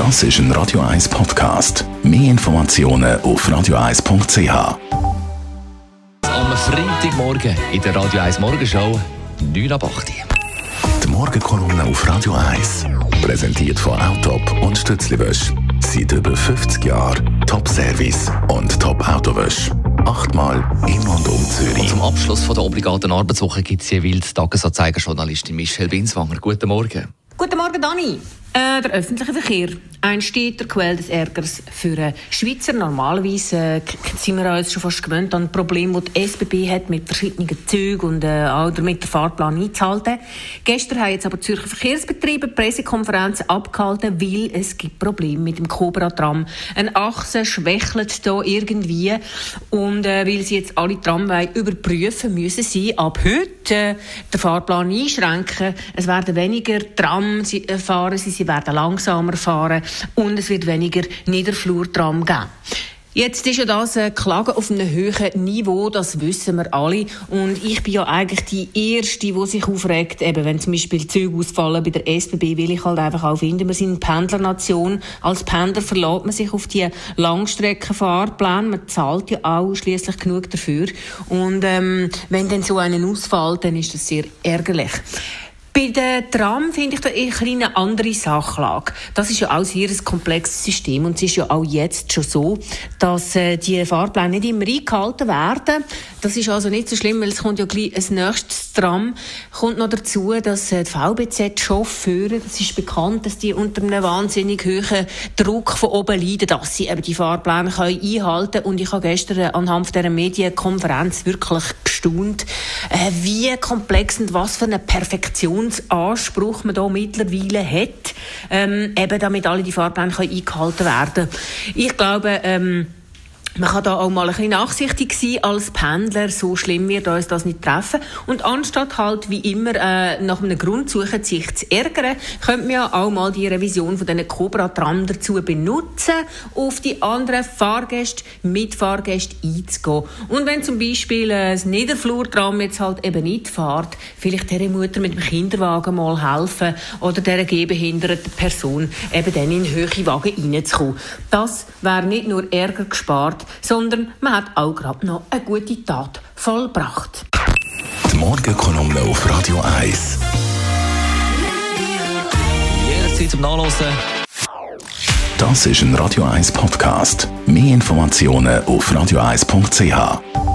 Das ist ein Radio 1 Podcast. Mehr Informationen auf radio1.ch. Am Freitagmorgen in der Radio 1 Morgenshow 9 ab 8 Uhr. Die Morgenkolumne auf Radio 1. Präsentiert von Autop und Stützliwösch. Seit über 50 Jahren Top-Service und Top-Autowösch. Achtmal in und um Und Zürich. zum Abschluss von der obligaten Arbeitswoche gibt es jeweils Tagesanzeiger-Journalistin Michelle Binswanger. Guten Morgen. Guten Morgen, Dani. Äh, der öffentliche Verkehr. Ein steter Quell des Ärgers für einen Schweizer. Normalerweise äh, sind wir uns schon fast gewöhnt an Probleme, die die SBB hat mit verschiedenen Zügen und äh, auch damit den Fahrplan einzuhalten. Gestern haben jetzt aber Zürcher Verkehrsbetriebe Pressekonferenz abgehalten, weil es gibt Probleme mit dem Cobra-Tram. Eine Achse schwächelt da irgendwie und äh, weil sie jetzt alle Tramway überprüfen, müssen sie ab heute äh, den Fahrplan einschränken. Es werden weniger Tram äh, fahren, sie werden langsamer fahren und es wird weniger Niederflurtram geben. Jetzt ist ja das äh, Klagen auf einem hohen Niveau, das wissen wir alle. Und ich bin ja eigentlich die Erste, die sich aufregt, eben wenn zum Beispiel Züge ausfallen bei der SBB, will ich halt einfach auch finden, wir sind Pendlernation. Als Pendler verlässt man sich auf die Langstreckenfahrpläne. Man zahlt ja auch schließlich genug dafür. Und ähm, wenn dann so einen ausfällt, dann ist das sehr ärgerlich. Bei der Tram finde ich da eine andere Sachlage. Das ist ja auch sehr ein komplexes System und es ist ja auch jetzt schon so, dass äh, die Fahrpläne nicht immer eingehalten werden. Das ist also nicht so schlimm, weil es kommt ja gleich ein nächstes Tram. Kommt noch dazu, dass äh, die VBZ-Chauffeure, das ist bekannt, dass die unter einem wahnsinnig hohen Druck von oben leiden, dass sie eben die Fahrpläne einhalten können. Und ich habe gestern äh, anhand dieser Medienkonferenz wirklich gestaunt, wie komplex und was für einen Perfektionsanspruch man da mittlerweile hat, ähm, eben damit alle die Fahrpläne können eingehalten werden Ich glaube, ähm, man kann da auch mal ein bisschen nachsichtig sein als Pendler. So schlimm wird uns das nicht treffen. Und anstatt halt wie immer äh, nach einem Grund suchen, sich zu ärgern, könnte man ja auch mal die Revision von diesen Cobra-Tram dazu benutzen, auf die anderen Fahrgäste, Mitfahrgäste einzugehen. Und wenn zum Beispiel äh, das Niederflurtram jetzt halt eben nicht fährt, vielleicht der Mutter mit dem Kinderwagen mal helfen oder der gehbehinderten Person eben dann in höhere Wagen reinzukommen. Das wäre nicht nur Ärger gespart, sondern man hat auch gerade noch eine gute Tat vollbracht. Die Morgenkolumne auf Radio 1. Jederzeit zum Nachlesen Das ist ein Radio 1 Podcast. Mehr Informationen auf radio1.ch.